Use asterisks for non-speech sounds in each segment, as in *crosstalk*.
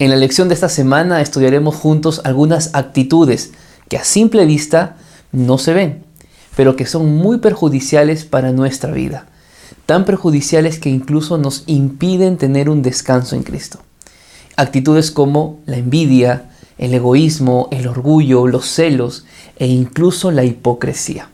En la lección de esta semana estudiaremos juntos algunas actitudes que a simple vista no se ven, pero que son muy perjudiciales para nuestra vida. Tan perjudiciales que incluso nos impiden tener un descanso en Cristo. Actitudes como la envidia, el egoísmo, el orgullo, los celos e incluso la hipocresía.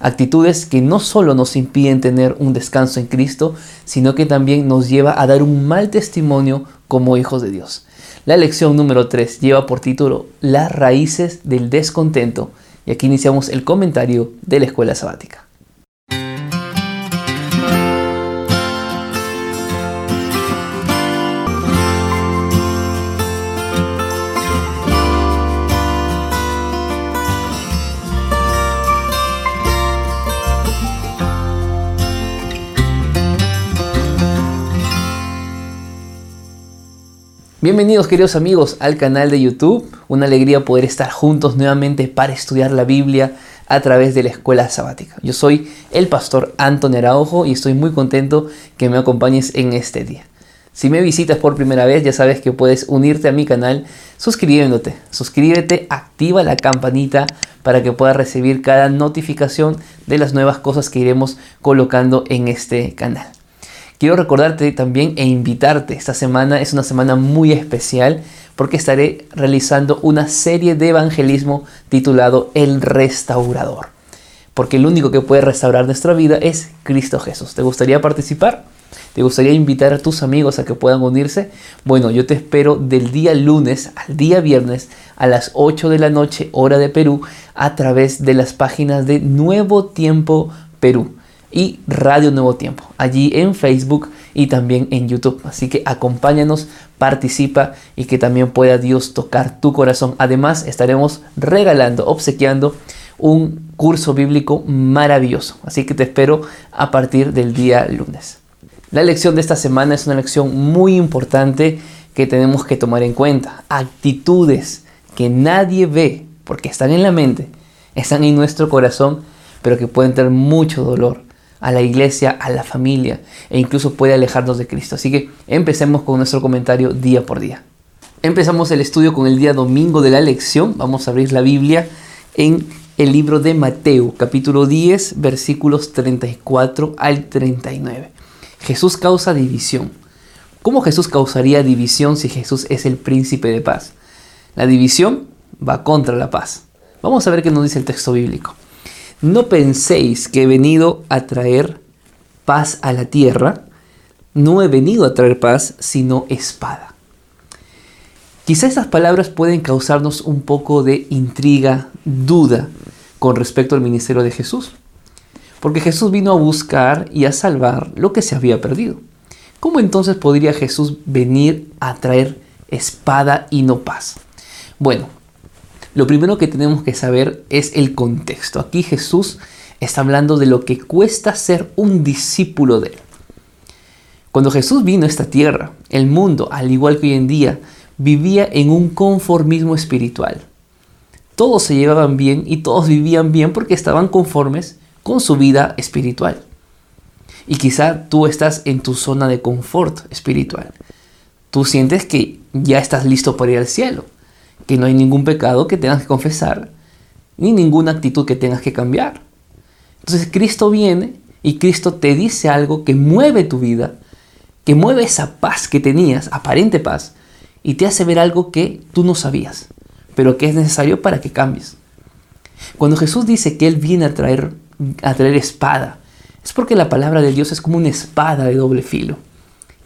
Actitudes que no solo nos impiden tener un descanso en Cristo, sino que también nos lleva a dar un mal testimonio como hijos de Dios. La lección número 3 lleva por título Las raíces del descontento y aquí iniciamos el comentario de la escuela sabática. Bienvenidos queridos amigos al canal de YouTube. Una alegría poder estar juntos nuevamente para estudiar la Biblia a través de la escuela sabática. Yo soy el pastor Antonio Araujo y estoy muy contento que me acompañes en este día. Si me visitas por primera vez ya sabes que puedes unirte a mi canal suscribiéndote. Suscríbete, activa la campanita para que puedas recibir cada notificación de las nuevas cosas que iremos colocando en este canal. Quiero recordarte también e invitarte. Esta semana es una semana muy especial porque estaré realizando una serie de evangelismo titulado El Restaurador. Porque el único que puede restaurar nuestra vida es Cristo Jesús. ¿Te gustaría participar? ¿Te gustaría invitar a tus amigos a que puedan unirse? Bueno, yo te espero del día lunes al día viernes a las 8 de la noche, hora de Perú, a través de las páginas de Nuevo Tiempo Perú y Radio Nuevo Tiempo, allí en Facebook y también en YouTube. Así que acompáñanos, participa y que también pueda Dios tocar tu corazón. Además, estaremos regalando, obsequiando un curso bíblico maravilloso. Así que te espero a partir del día lunes. La lección de esta semana es una lección muy importante que tenemos que tomar en cuenta. Actitudes que nadie ve porque están en la mente, están en nuestro corazón, pero que pueden tener mucho dolor a la iglesia, a la familia e incluso puede alejarnos de Cristo. Así que empecemos con nuestro comentario día por día. Empezamos el estudio con el día domingo de la lección. Vamos a abrir la Biblia en el libro de Mateo, capítulo 10, versículos 34 al 39. Jesús causa división. ¿Cómo Jesús causaría división si Jesús es el príncipe de paz? La división va contra la paz. Vamos a ver qué nos dice el texto bíblico. No penséis que he venido a traer paz a la tierra. No he venido a traer paz, sino espada. Quizá esas palabras pueden causarnos un poco de intriga, duda con respecto al ministerio de Jesús. Porque Jesús vino a buscar y a salvar lo que se había perdido. ¿Cómo entonces podría Jesús venir a traer espada y no paz? Bueno, lo primero que tenemos que saber es el contexto. Aquí Jesús está hablando de lo que cuesta ser un discípulo de Él. Cuando Jesús vino a esta tierra, el mundo, al igual que hoy en día, vivía en un conformismo espiritual. Todos se llevaban bien y todos vivían bien porque estaban conformes con su vida espiritual. Y quizá tú estás en tu zona de confort espiritual. Tú sientes que ya estás listo para ir al cielo que no hay ningún pecado que tengas que confesar, ni ninguna actitud que tengas que cambiar. Entonces Cristo viene y Cristo te dice algo que mueve tu vida, que mueve esa paz que tenías, aparente paz, y te hace ver algo que tú no sabías, pero que es necesario para que cambies. Cuando Jesús dice que Él viene a traer, a traer espada, es porque la palabra de Dios es como una espada de doble filo,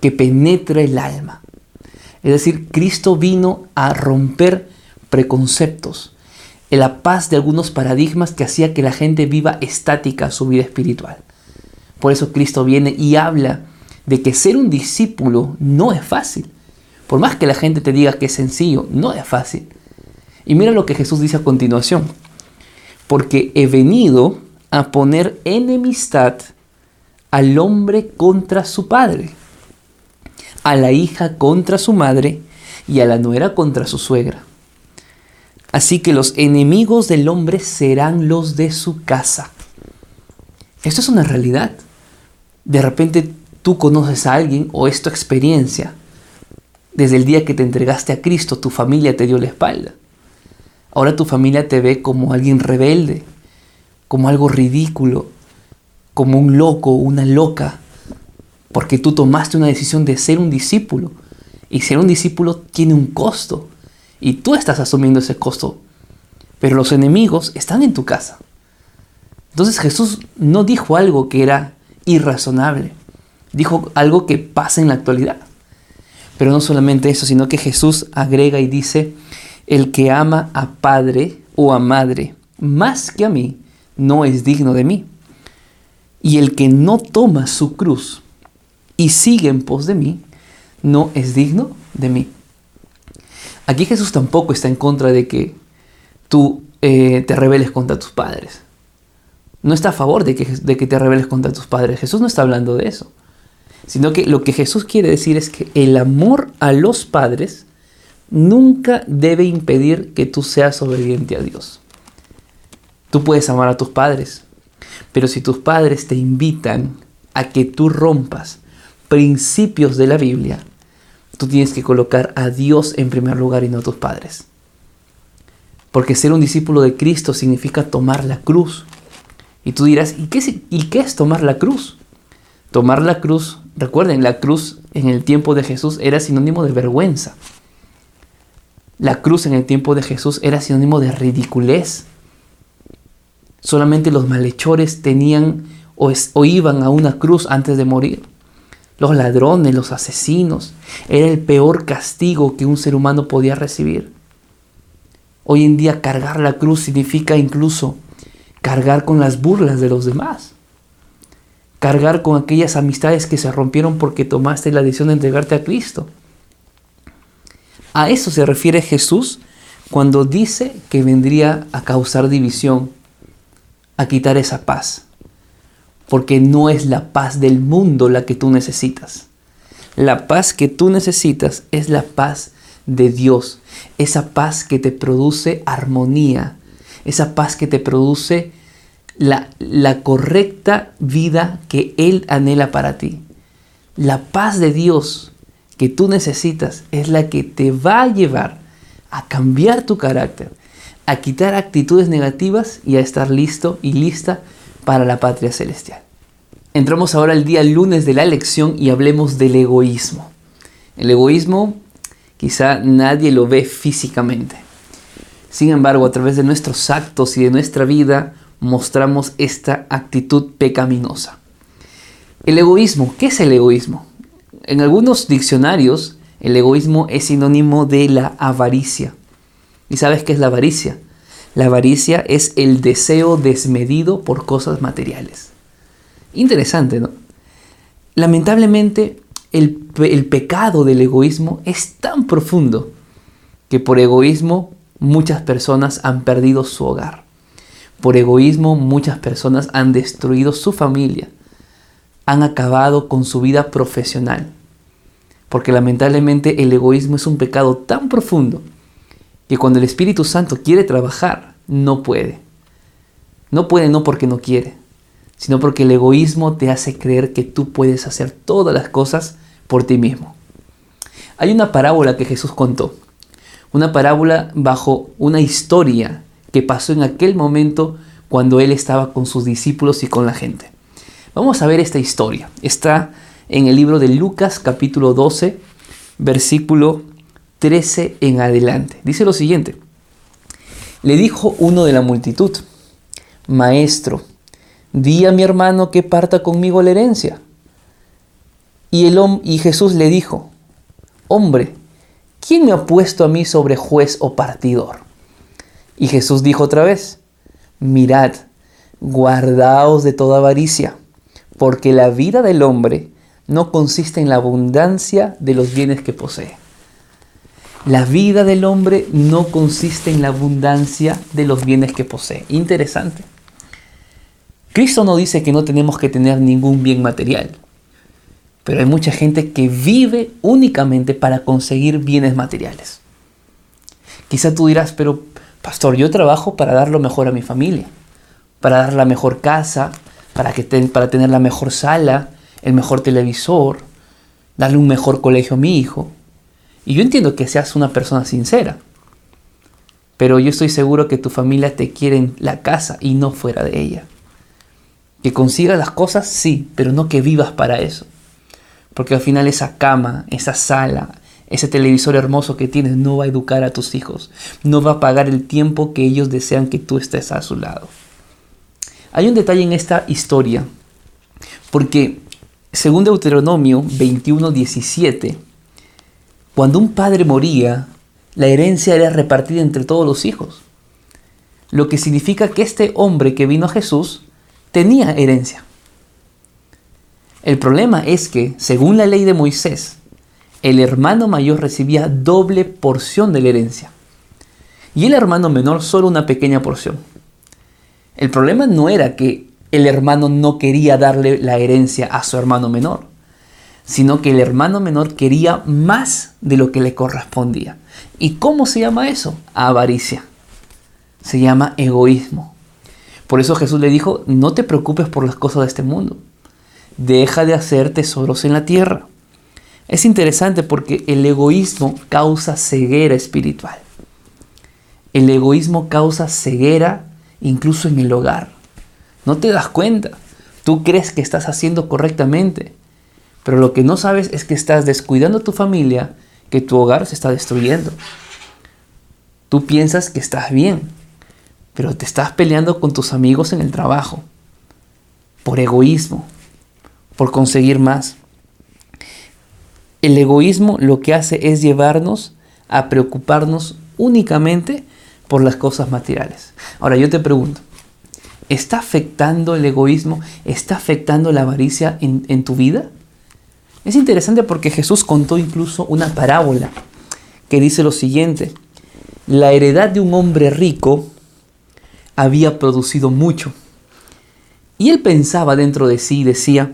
que penetra el alma. Es decir, Cristo vino a romper preconceptos, en la paz de algunos paradigmas que hacía que la gente viva estática su vida espiritual. Por eso Cristo viene y habla de que ser un discípulo no es fácil. Por más que la gente te diga que es sencillo, no es fácil. Y mira lo que Jesús dice a continuación. Porque he venido a poner enemistad al hombre contra su padre, a la hija contra su madre y a la nuera contra su suegra. Así que los enemigos del hombre serán los de su casa. Esto es una realidad. De repente tú conoces a alguien o es tu experiencia Desde el día que te entregaste a Cristo, tu familia te dio la espalda. Ahora tu familia te ve como alguien rebelde, como algo ridículo, como un loco, una loca, porque tú tomaste una decisión de ser un discípulo. Y ser un discípulo tiene un costo. Y tú estás asumiendo ese costo. Pero los enemigos están en tu casa. Entonces Jesús no dijo algo que era irrazonable. Dijo algo que pasa en la actualidad. Pero no solamente eso, sino que Jesús agrega y dice, el que ama a padre o a madre más que a mí, no es digno de mí. Y el que no toma su cruz y sigue en pos de mí, no es digno de mí. Aquí Jesús tampoco está en contra de que tú eh, te rebeles contra tus padres. No está a favor de que, de que te rebeles contra tus padres. Jesús no está hablando de eso. Sino que lo que Jesús quiere decir es que el amor a los padres nunca debe impedir que tú seas obediente a Dios. Tú puedes amar a tus padres, pero si tus padres te invitan a que tú rompas principios de la Biblia, tú tienes que colocar a Dios en primer lugar y no a tus padres. Porque ser un discípulo de Cristo significa tomar la cruz. Y tú dirás, ¿y qué, ¿y qué es tomar la cruz? Tomar la cruz, recuerden, la cruz en el tiempo de Jesús era sinónimo de vergüenza. La cruz en el tiempo de Jesús era sinónimo de ridiculez. Solamente los malhechores tenían o, o, iban a una cruz antes de morir. Los ladrones, los asesinos. Era el peor castigo que un ser humano podía recibir. Hoy en día cargar la cruz significa incluso cargar con las burlas de los demás. Cargar con aquellas amistades que se rompieron porque tomaste la decisión de entregarte a Cristo. A eso se refiere Jesús cuando dice que vendría a causar división, a quitar esa paz. Porque no es la paz del mundo la que tú necesitas. La paz que tú necesitas es la paz de Dios. Esa paz que te produce armonía. Esa paz que te produce la, correcta vida que Él anhela para ti. La paz de Dios que tú necesitas es la que te va a llevar a cambiar tu carácter, a quitar actitudes negativas y a estar listo y lista para la patria celestial. Entramos ahora el día lunes de la lección y hablemos del egoísmo. El egoísmo quizá nadie lo ve físicamente. Sin embargo, a través de nuestros actos y de nuestra vida mostramos esta actitud pecaminosa. El egoísmo, ¿qué es el egoísmo? En algunos diccionarios, el egoísmo es sinónimo de la avaricia. ¿Y sabes qué es la avaricia? La avaricia es el deseo desmedido por cosas materiales. Interesante, ¿no? Lamentablemente, el, pecado del egoísmo es tan profundo que por egoísmo muchas personas han perdido su hogar. Por egoísmo muchas personas han destruido su familia, han acabado con su vida profesional. Porque lamentablemente el egoísmo es un pecado tan profundo que cuando el Espíritu Santo quiere trabajar, no puede. No puede no porque no quiere, sino porque el egoísmo te hace creer que tú puedes hacer todas las cosas por ti mismo. Hay una parábola que Jesús contó, una parábola bajo una historia que pasó en aquel momento cuando él estaba con sus discípulos y con la gente. Vamos a ver esta historia. Está en el libro de Lucas capítulo 12, versículo 13 en adelante. Dice lo siguiente. Le dijo uno de la multitud, Maestro, di a mi hermano que parta conmigo la herencia. Y, el, y Jesús le dijo, Hombre, ¿quién me ha puesto a mí sobre juez o partidor? Y Jesús dijo otra vez, Mirad, guardaos de toda avaricia, porque la vida del hombre no consiste en la abundancia de los bienes que posee. La vida del hombre no consiste en la abundancia de los bienes que posee. Interesante. Cristo no dice que no tenemos que tener ningún bien material, pero hay mucha gente que vive únicamente para conseguir bienes materiales. Quizá tú dirás, pero pastor, yo trabajo para dar lo mejor a mi familia, para dar la mejor casa, para, que para tener la mejor sala, el mejor televisor, darle un mejor colegio a mi hijo. Y yo entiendo que seas una persona sincera. Pero yo estoy seguro que tu familia te quiere en la casa y no fuera de ella. Que consigas las cosas, sí, pero no que vivas para eso. Porque al final esa cama, esa sala, ese televisor hermoso que tienes no va a educar a tus hijos. No va a pagar el tiempo que ellos desean que tú estés a su lado. Hay un detalle en esta historia. Porque según Deuteronomio 21:17, cuando un padre moría, la herencia era repartida entre todos los hijos. Lo que significa que este hombre que vino a Jesús tenía herencia. El problema es que, según la ley de Moisés, el hermano mayor recibía doble porción de la herencia y el hermano menor solo una pequeña porción. El problema no era que el hermano no quería darle la herencia a su hermano menor, sino que el hermano menor quería más de lo que le correspondía. ¿Y cómo se llama eso? Avaricia. Se llama egoísmo. Por eso Jesús le dijo, no te preocupes por las cosas de este mundo. Deja de hacer tesoros en la tierra. Es interesante porque el egoísmo causa ceguera espiritual. El egoísmo causa ceguera incluso en el hogar. No te das cuenta. Tú crees que estás haciendo correctamente, pero lo que no sabes es que estás descuidando a tu familia, que tu hogar se está destruyendo. Tú piensas que estás bien, pero te estás peleando con tus amigos en el trabajo, por egoísmo, por conseguir más. El egoísmo lo que hace es llevarnos a preocuparnos únicamente por las cosas materiales. Ahora yo te pregunto, ¿está afectando el egoísmo, está afectando la avaricia en, en tu vida? Es interesante porque Jesús contó incluso una parábola que dice lo siguiente. La heredad de un hombre rico había producido mucho. Y él pensaba dentro de sí y decía,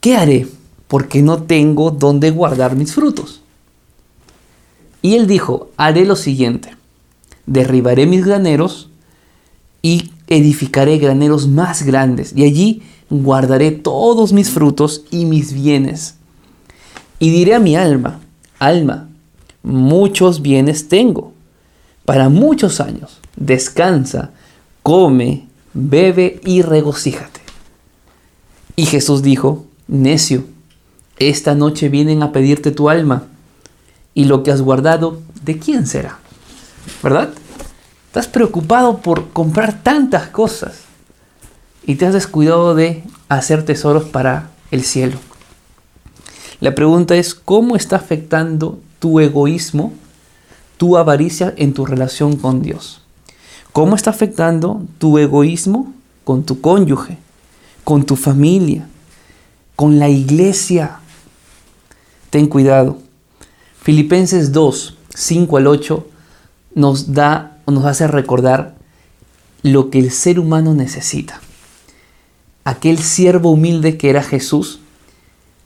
¿qué haré? Porque no tengo dónde guardar mis frutos. Y él dijo, haré lo siguiente, derribaré mis graneros y edificaré graneros más grandes, y allí guardaré todos mis frutos y mis bienes. Y diré a mi alma, alma, muchos bienes tengo, para muchos años. Descansa, come, bebe y regocíjate. Y Jesús dijo, necio, esta noche vienen a pedirte tu alma, y lo que has guardado, ¿de quién será? ¿Verdad? Estás preocupado por comprar tantas cosas y te has descuidado de hacer tesoros para el cielo. La pregunta es, ¿cómo está afectando tu egoísmo, tu avaricia en tu relación con Dios? ¿Cómo está afectando tu egoísmo con tu cónyuge, con tu familia, con la iglesia? Ten cuidado. Filipenses 2, 5 al 8 nos da o nos hace recordar lo que el ser humano necesita. Aquel siervo humilde que era Jesús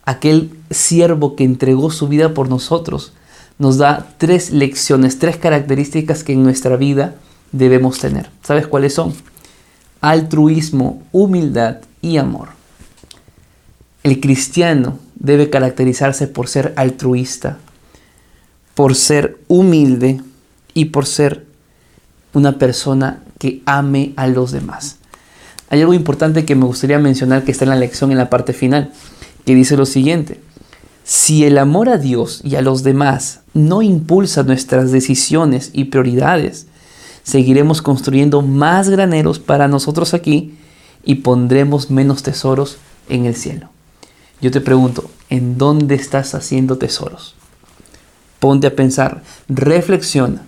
aquel siervo que entregó su vida por nosotros, nos da tres lecciones, tres características que en nuestra vida debemos tener. ¿Sabes cuáles son? Altruismo, humildad y amor. El cristiano debe caracterizarse por ser altruista, por ser humilde y por ser una persona que ame a los demás. Hay algo importante que me gustaría mencionar que está en la lección en la parte final que dice lo siguiente, si el amor a Dios y a los demás no impulsa nuestras decisiones y prioridades, seguiremos construyendo más graneros para nosotros aquí y pondremos menos tesoros en el cielo. Yo te pregunto, ¿en dónde estás haciendo tesoros? Ponte a pensar, reflexiona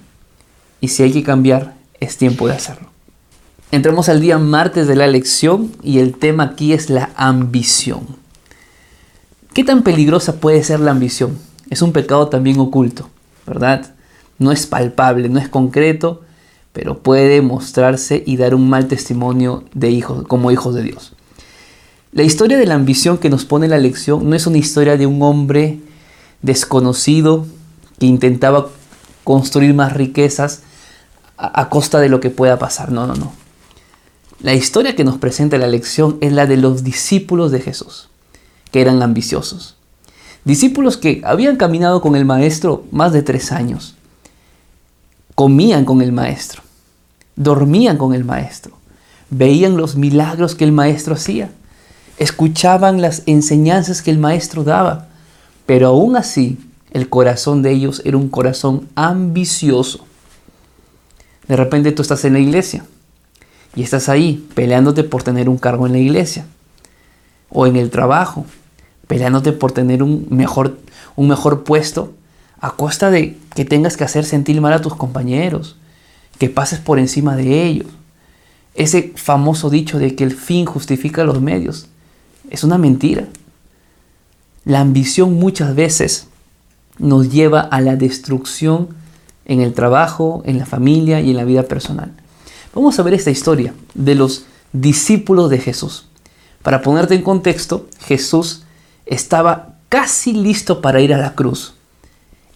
y si hay que cambiar, es tiempo de hacerlo. Entramos al día martes de la lección y el tema aquí es la ambición. ¿Qué tan peligrosa puede ser la ambición? Es un pecado también oculto, ¿verdad? No es palpable, no es concreto, pero puede mostrarse y dar un mal testimonio de hijos, como hijos de Dios. La historia de la ambición que nos pone la lección no es una historia de un hombre desconocido que intentaba construir más riquezas a, a, costa de lo que pueda pasar. No, no, no. La historia que nos presenta la lección es la de los discípulos de Jesús eran ambiciosos. Discípulos que habían caminado con el maestro más de tres años. Comían con el maestro. Dormían con el maestro. Veían los milagros que el maestro hacía. Escuchaban las enseñanzas que el maestro daba. Pero aún así, el corazón de ellos era un corazón ambicioso. De repente tú estás en la iglesia y estás ahí peleándote por tener un cargo en la iglesia o en el trabajo, peleándote por tener un mejor, un mejor puesto a costa de que tengas que hacer sentir mal a tus compañeros, que pases por encima de ellos. Ese famoso dicho de que el fin justifica los medios es una mentira. La ambición muchas veces nos lleva a la destrucción en el trabajo, en la familia y en la vida personal. Vamos a ver esta historia de los discípulos de Jesús. Para ponerte en contexto, Jesús estaba casi listo para ir a la cruz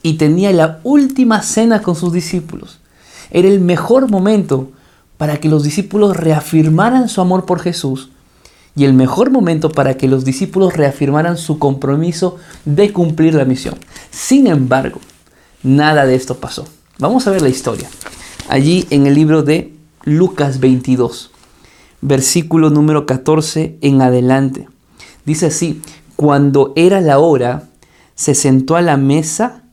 y tenía la última cena con sus discípulos. Era el mejor momento para que los discípulos reafirmaran su amor por Jesús y el mejor momento para que los discípulos reafirmaran su compromiso de cumplir la misión. Sin embargo, nada de esto pasó. Vamos a ver la historia. Allí en el libro de Lucas 22, versículo número 14 en adelante. Dice así, cuando era la hora, se sentó a la mesa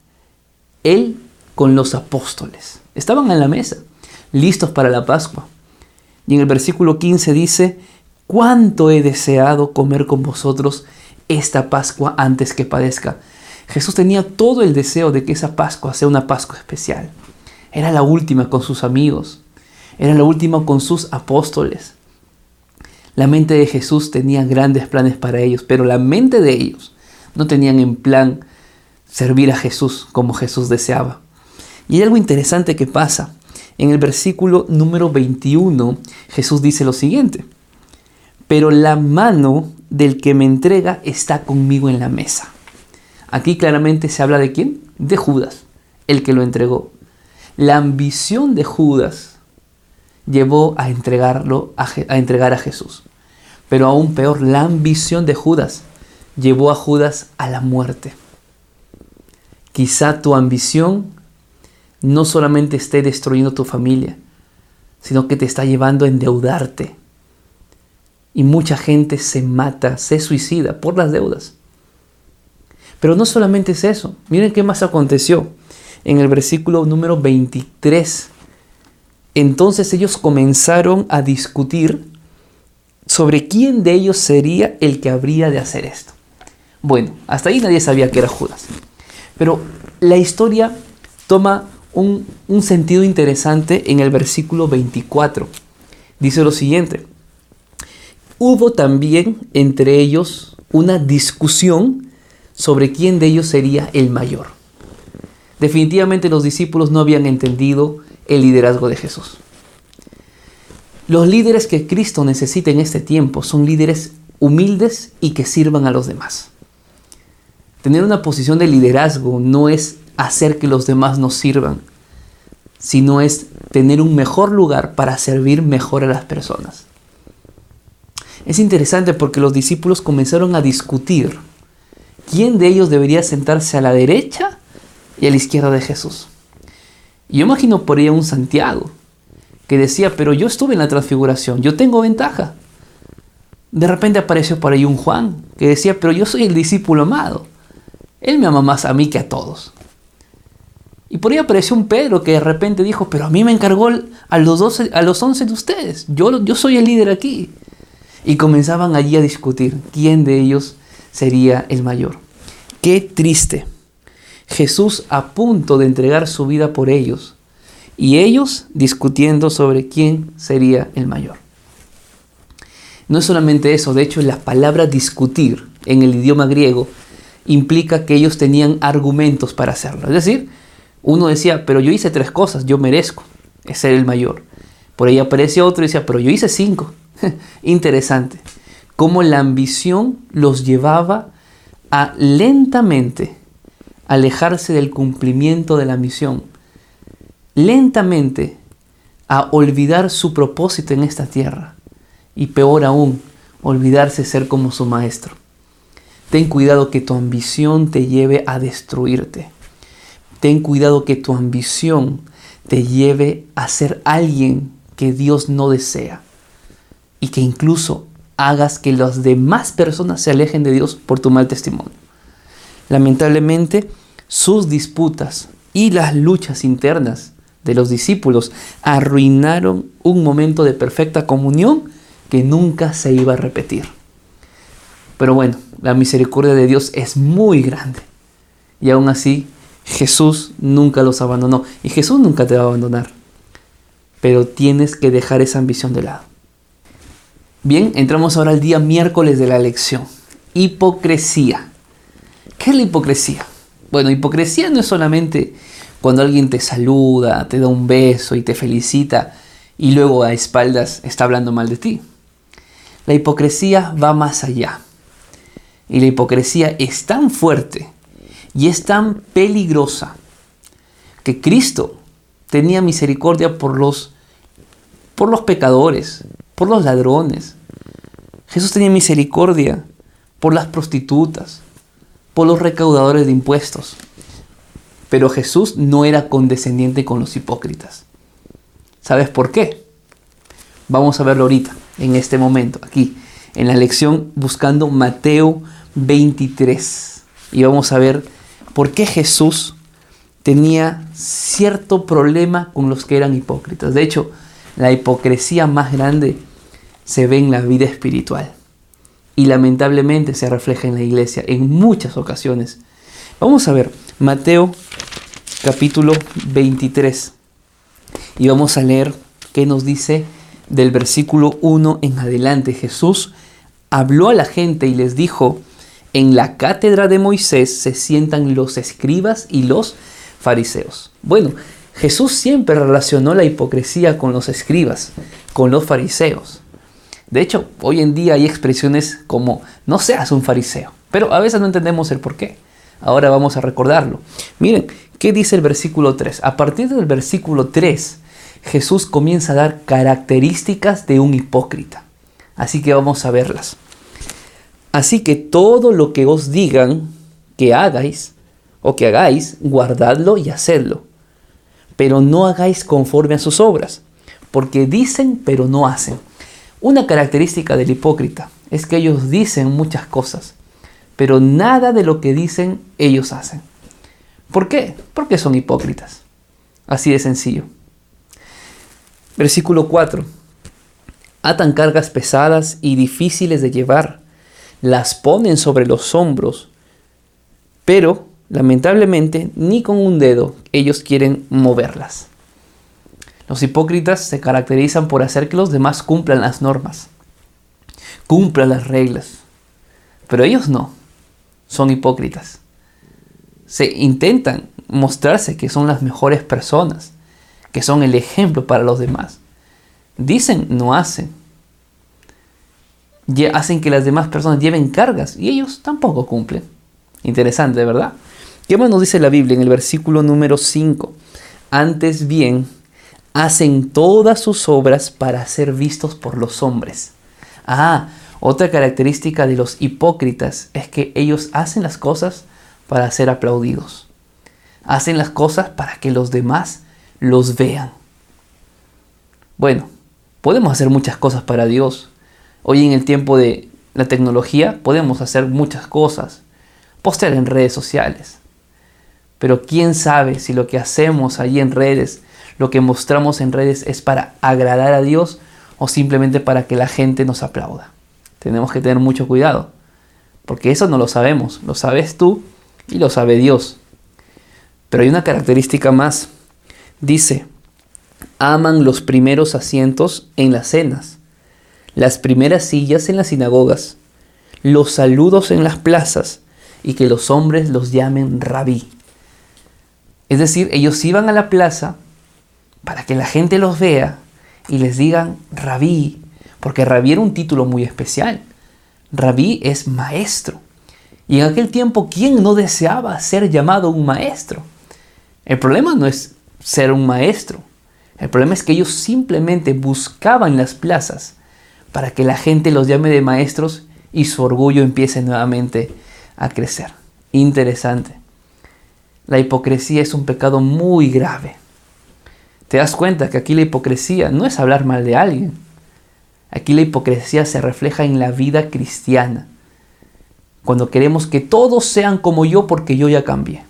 él con los apóstoles. Estaban en la mesa, listos para la Pascua. Y en el versículo 15 dice, cuánto he deseado comer con vosotros esta Pascua antes que padezca. Jesús tenía todo el deseo de que esa Pascua sea una Pascua especial. Era la última con sus amigos, era la última con sus apóstoles. La mente de Jesús tenía grandes planes para ellos, pero la mente de ellos no tenían en plan servir a Jesús como Jesús deseaba. Y hay algo interesante que pasa. En el versículo número 21, Jesús dice lo siguiente pero la mano del que me entrega está conmigo en la mesa. Aquí claramente se habla de quién? De Judas, el que lo entregó. La ambición de Judas llevó a entregarlo a, a entregar a Jesús. Pero aún peor, la ambición de Judas llevó a Judas a la muerte. Quizá tu ambición no solamente esté destruyendo tu familia, sino que te está llevando a endeudarte, y mucha gente se mata, se suicida por las deudas. Pero no solamente es eso. Miren qué más aconteció. En el versículo número 23. Entonces ellos comenzaron a discutir sobre quién de ellos sería el que habría de hacer esto. Bueno, hasta ahí nadie sabía que era Judas. Pero la historia toma un, un sentido interesante en el versículo 24. Dice lo siguiente. Hubo también entre ellos una discusión sobre quién de ellos sería el mayor. Definitivamente los discípulos no habían entendido el liderazgo de Jesús. Los líderes que Cristo necesita en este tiempo son líderes humildes y que sirvan a los demás. Tener una posición de liderazgo no es hacer que los demás nos sirvan, sino es tener un mejor lugar para servir mejor a las personas. Es interesante porque los discípulos comenzaron a discutir quién de ellos debería sentarse a la derecha y a la izquierda de Jesús. Yo imagino por ahí un Santiago que decía, pero yo estuve en la transfiguración, yo tengo ventaja. De repente apareció por ahí un Juan que decía, pero yo soy el discípulo amado. Él me ama más a mí que a todos. Y por ahí apareció un Pedro que de repente dijo, pero a mí me encargó a los, 12, a los 11 de ustedes. Yo, yo soy el líder aquí. Y comenzaban allí a discutir quién de ellos sería el mayor. Qué triste. Jesús a punto de entregar su vida por ellos y ellos discutiendo sobre quién sería el mayor. No es solamente eso, de hecho la palabra discutir en el idioma griego implica que ellos tenían argumentos para hacerlo. Es decir, uno decía, pero yo hice tres cosas, yo merezco ser el mayor. Por ahí aparece otro y decía, pero yo hice cinco, *laughs* Interesante. Cómo la ambición los llevaba a lentamente alejarse del cumplimiento de la misión. Lentamente a olvidar su propósito en esta tierra. Y peor aún, olvidarse ser como su maestro. Ten cuidado que tu ambición te lleve a destruirte. Ten cuidado que tu ambición te lleve a ser alguien que Dios no desea y que incluso hagas que las demás personas se alejen de Dios por tu mal testimonio. Lamentablemente, sus disputas y las luchas internas de los discípulos arruinaron un momento de perfecta comunión que nunca se iba a repetir. Pero bueno, la misericordia de Dios es muy grande. Y aún así, Jesús nunca los abandonó. Y Jesús nunca te va a abandonar. Pero tienes que dejar esa ambición de lado. Bien, entramos ahora al día miércoles de la lección. Hipocresía. ¿Qué es la hipocresía? Bueno, hipocresía no es solamente cuando alguien te saluda, te da un beso y te felicita y luego a espaldas está hablando mal de ti. La hipocresía va más allá. Y la hipocresía es tan fuerte y es tan peligrosa que Cristo tenía misericordia por los por los pecadores, por los ladrones. Jesús tenía misericordia por las prostitutas, por los recaudadores de impuestos. Pero Jesús no era condescendiente con los hipócritas. ¿Sabes por qué? Vamos a verlo ahorita, en este momento, aquí, en la lección buscando Mateo 23. Y vamos a ver por qué Jesús tenía cierto problema con los que eran hipócritas. De hecho, la hipocresía más grande se ve en la vida espiritual y lamentablemente se refleja en la iglesia en muchas ocasiones. Vamos a ver Mateo capítulo 23 y vamos a leer qué nos dice del versículo 1 en adelante. Jesús habló a la gente y les dijo, en la cátedra de Moisés se sientan los escribas y los fariseos. Bueno, Jesús siempre relacionó la hipocresía con los escribas, con los fariseos. De hecho, hoy en día hay expresiones como no seas un fariseo, pero a veces no entendemos el por qué. Ahora vamos a recordarlo. Miren, ¿qué dice el versículo 3? A partir del versículo 3, Jesús comienza a dar características de un hipócrita. Así que vamos a verlas. Así que todo lo que os digan que hagáis o que hagáis, guardadlo y hacedlo. Pero no hagáis conforme a sus obras, porque dicen pero no hacen. Una característica del hipócrita es que ellos dicen muchas cosas, pero nada de lo que dicen ellos hacen. ¿Por qué? Porque son hipócritas. Así de sencillo. Versículo 4. Atan cargas pesadas y difíciles de llevar, las ponen sobre los hombros, pero lamentablemente ni con un dedo ellos quieren moverlas. Los hipócritas se caracterizan por hacer que los demás cumplan las normas, cumplan las reglas, pero ellos no, son hipócritas. Se intentan mostrarse que son las mejores personas, que son el ejemplo para los demás. Dicen, no hacen. Hacen que las demás personas lleven cargas y ellos tampoco cumplen. Interesante, ¿verdad? ¿Qué más nos dice la Biblia en el versículo número 5? Antes bien, hacen todas sus obras para ser vistos por los hombres. Ah, otra característica de los hipócritas es que ellos hacen las cosas para ser aplaudidos. Hacen las cosas para que los demás los vean. Bueno, podemos hacer muchas cosas para Dios. Hoy en el tiempo de la tecnología podemos hacer muchas cosas. Postear en redes sociales. Pero quién sabe si lo que hacemos allí en redes, lo que mostramos en redes es para agradar a Dios o simplemente para que la gente nos aplauda. Tenemos que tener mucho cuidado. Porque eso no lo sabemos. Lo sabes tú y lo sabe Dios. Pero hay una característica más Dice, aman los primeros asientos en las cenas, las primeras sillas en las sinagogas, los saludos en las plazas y que los hombres los llamen rabí. Es decir, ellos iban a la plaza para que la gente los vea y les digan rabí, porque rabí era un título muy especial. Rabí es maestro. Y en aquel tiempo, ¿quién no deseaba ser llamado un maestro? El problema no es ser un maestro. El problema es que ellos simplemente buscaban las plazas para que la gente los llame de maestros y su orgullo empiece nuevamente a crecer. Interesante. La hipocresía es un pecado muy grave. Te das cuenta que aquí la hipocresía no es hablar mal de alguien. Aquí la hipocresía se refleja en la vida cristiana. Cuando queremos que todos sean como yo porque yo ya cambié.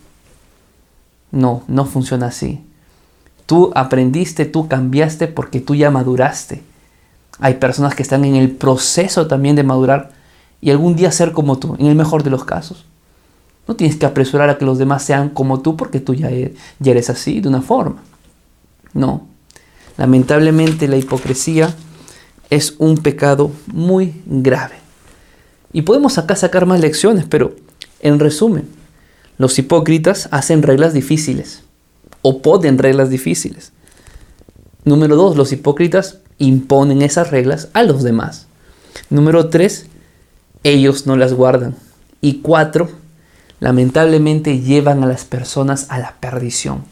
No, no funciona así. Tú aprendiste, tú cambiaste porque tú ya maduraste. Hay personas que están en el proceso también de madurar y algún día ser como tú, en el mejor de los casos. No tienes que apresurar a que los demás sean como tú porque tú ya eres, ya eres así, de una forma. No. Lamentablemente la hipocresía es un pecado muy grave. Y podemos acá sacar más lecciones, pero en resumen, los hipócritas hacen reglas difíciles o ponen reglas difíciles. Número dos, los hipócritas imponen esas reglas a los demás. Número tres, ellos no las guardan. Y cuatro, lamentablemente llevan a las personas a la perdición.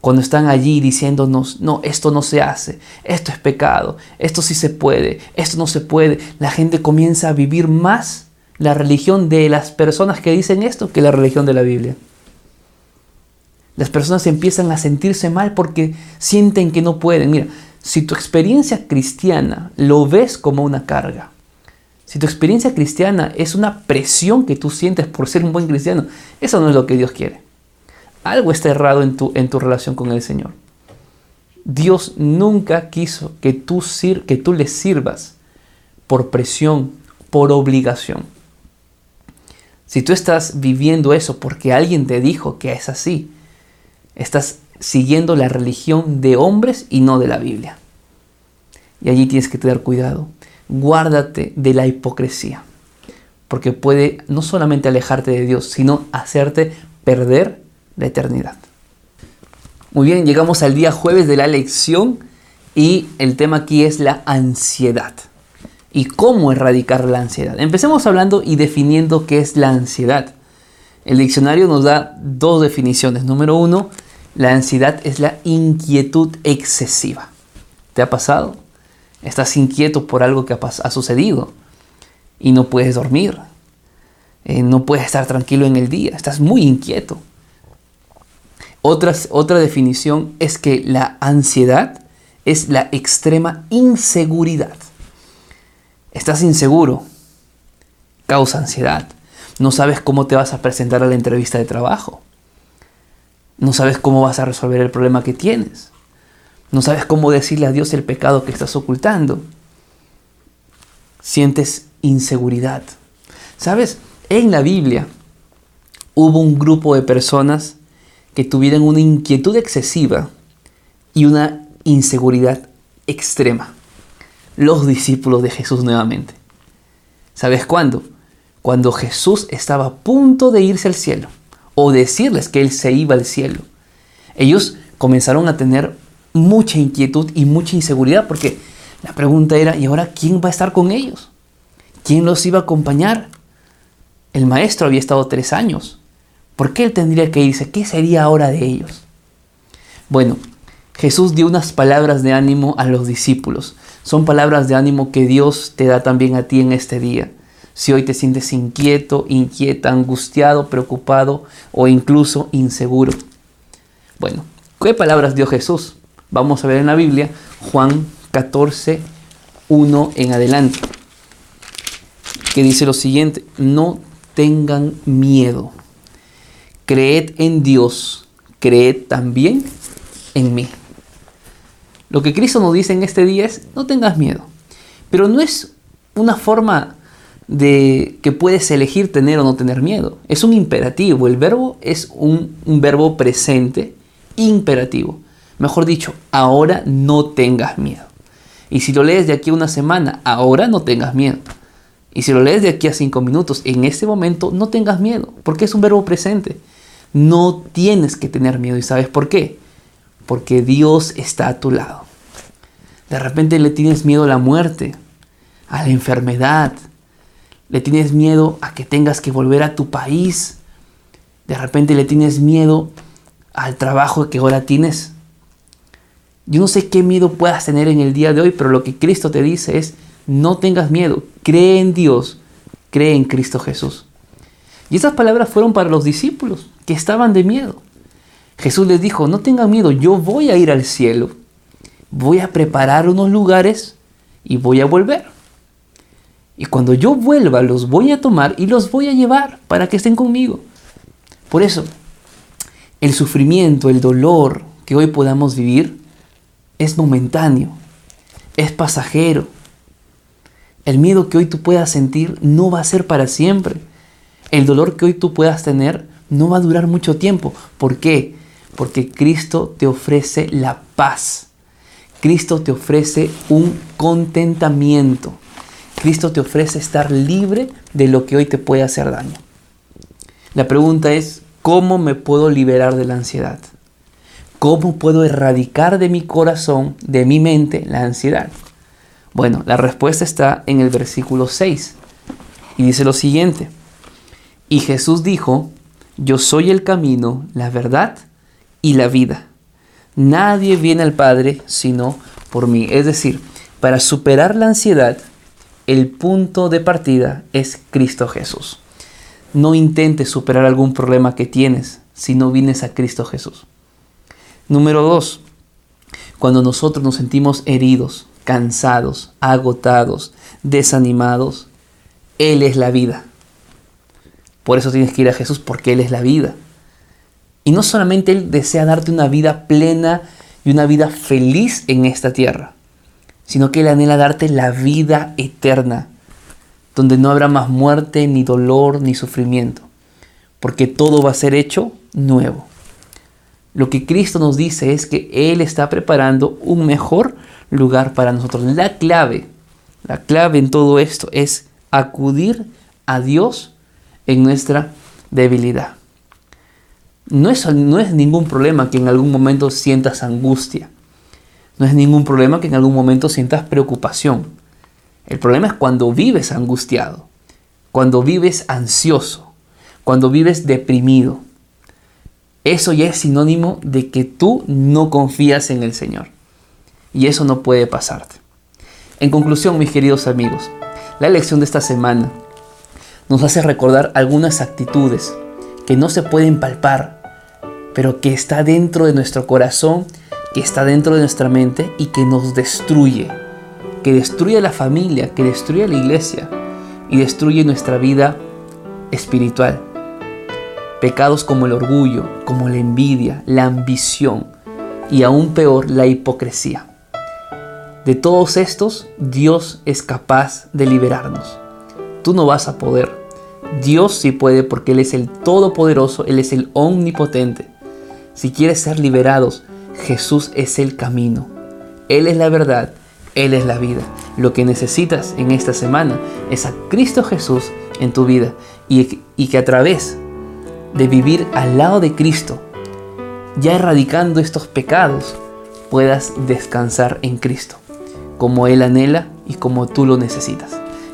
Cuando están allí diciéndonos, no, esto no se hace, esto es pecado, esto sí se puede, esto no se puede, la gente comienza a vivir más la religión de las personas que dicen esto que la religión de la Biblia. Las personas empiezan a sentirse mal porque sienten que no pueden. Mira, si tu experiencia cristiana lo ves como una carga, si tu experiencia cristiana es una presión que tú sientes por ser un buen cristiano, eso no es lo que Dios quiere. Algo está errado en tu, en tu relación con el Señor. Dios nunca quiso que tú, que tú le sirvas por presión, por obligación. Si tú estás viviendo eso porque alguien te dijo que es así, estás siguiendo la religión de hombres y no de la Biblia. Y allí tienes que tener cuidado guárdate de la hipocresía, porque puede no solamente alejarte de Dios, sino hacerte perder la eternidad. Muy bien, llegamos al día jueves de la lección y el tema aquí es la ansiedad. ¿Y cómo erradicar la ansiedad? Empecemos hablando y definiendo qué es la ansiedad. El diccionario nos da dos definiciones. Número uno, la ansiedad es la inquietud excesiva. ¿Te ha pasado? Estás inquieto por algo que ha, sucedido y no puedes dormir. Eh, no puedes estar tranquilo en el día. Estás muy inquieto. Otra definición es que la ansiedad es la extrema inseguridad. Estás inseguro. Causa ansiedad. No sabes cómo te vas a presentar a la entrevista de trabajo. No sabes cómo vas a resolver el problema que tienes. No sabes cómo decirle a Dios el pecado que estás ocultando. Sientes inseguridad. ¿Sabes? En la Biblia hubo un grupo de personas que tuvieron una inquietud excesiva y una inseguridad extrema. Los discípulos de Jesús nuevamente. ¿Sabes cuándo? Cuando Jesús estaba a punto de irse al cielo o decirles que Él se iba al cielo. Ellos comenzaron a tener mucha inquietud y mucha inseguridad porque la pregunta era, ¿y ahora quién va a estar con ellos? ¿Quién los iba a acompañar? El maestro había estado tres años. ¿Por qué él tendría que irse? ¿Qué sería ahora de ellos? Bueno, Jesús dio unas palabras de ánimo a los discípulos. Son palabras de ánimo que Dios te da también a ti en este día. Si hoy te sientes inquieto, inquieta, angustiado, preocupado o incluso inseguro. Bueno, ¿qué palabras dio Jesús? Vamos a ver en la Biblia Juan 14, 1 en adelante, que dice lo siguiente, no tengan miedo, creed en Dios, creed también en mí. Lo que Cristo nos dice en este día es, no tengas miedo, pero no es una forma de que puedes elegir tener o no tener miedo. Es un imperativo. El verbo es un, verbo presente imperativo. Mejor dicho, ahora no tengas miedo. Y si lo lees de aquí a una semana, ahora no tengas miedo. Y si lo lees de aquí a cinco minutos, en este momento no tengas miedo, porque es un verbo presente. No tienes que tener miedo. ¿Y sabes por qué? Porque Dios está a tu lado. De repente le tienes miedo a la muerte, a la enfermedad. Le tienes miedo a que tengas que volver a tu país. De repente le tienes miedo al trabajo que ahora tienes. Yo no sé qué miedo puedas tener en el día de hoy, pero lo que Cristo te dice es, no tengas miedo, cree en Dios, cree en Cristo Jesús. Y esas palabras fueron para los discípulos estaban de miedo. Jesús les dijo, no tengan miedo, yo voy a ir al cielo, voy a preparar unos lugares y voy a volver. Y cuando yo vuelva los voy a tomar y los voy a llevar para que estén conmigo. Por eso, el sufrimiento, el dolor que hoy podamos vivir es momentáneo, es pasajero. El miedo que hoy tú puedas sentir no va a ser para siempre. El dolor que hoy tú puedas tener no va a durar mucho tiempo. ¿Por qué? Porque Cristo te ofrece la paz. Cristo te ofrece un contentamiento. Cristo te ofrece estar libre de lo que hoy te puede hacer daño. La pregunta es, ¿cómo me puedo liberar de la ansiedad? ¿Cómo puedo erradicar de mi corazón, de mi mente, la ansiedad? Bueno, la respuesta está en el versículo 6 y dice lo siguiente. Y Jesús dijo, yo soy el camino, la verdad y la vida. Nadie viene al Padre sino por mí. Es decir, para superar la ansiedad, el punto de partida es Cristo Jesús. No intentes superar algún problema que tienes si no vienes a Cristo Jesús. Número dos, cuando nosotros nos sentimos heridos, cansados, agotados, desanimados, Él es la vida. Por eso tienes que ir a Jesús porque Él es la vida. Y no solamente Él desea darte una vida plena y una vida feliz en esta tierra sino que Él anhela darte la vida eterna, donde no habrá más muerte, ni dolor, ni sufrimiento, porque todo va a ser hecho nuevo. Lo que Cristo nos dice es que Él está preparando un mejor lugar para nosotros. La clave, la clave en todo esto es acudir a Dios en nuestra debilidad. No es, no es ningún problema que en algún momento sientas angustia. No es ningún problema que en algún momento sientas preocupación. El problema es cuando vives angustiado, cuando vives ansioso, cuando vives deprimido. Eso ya es sinónimo de que tú no confías en el Señor. Y eso no puede pasarte. En conclusión, mis queridos amigos, la lección de esta semana nos hace recordar algunas actitudes que no se pueden palpar, pero que está dentro de nuestro corazón que está dentro de nuestra mente y que nos destruye, que destruye la familia, que destruye la iglesia y destruye nuestra vida espiritual. Pecados como el orgullo, como la envidia, la ambición y aún peor la hipocresía. De todos estos, Dios es capaz de liberarnos. Tú no vas a poder. Dios sí puede porque Él es el Todopoderoso, Él es el Omnipotente. Si quieres ser liberados, Jesús es el camino. Él es la verdad. Él es la vida. Lo que necesitas en esta semana es a Cristo Jesús en tu vida y, que a través de vivir al lado de Cristo, ya erradicando estos pecados, puedas descansar en Cristo, como Él anhela y como tú lo necesitas.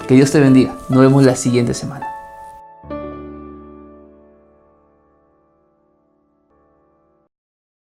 Que Dios te bendiga. Nos vemos la siguiente semana.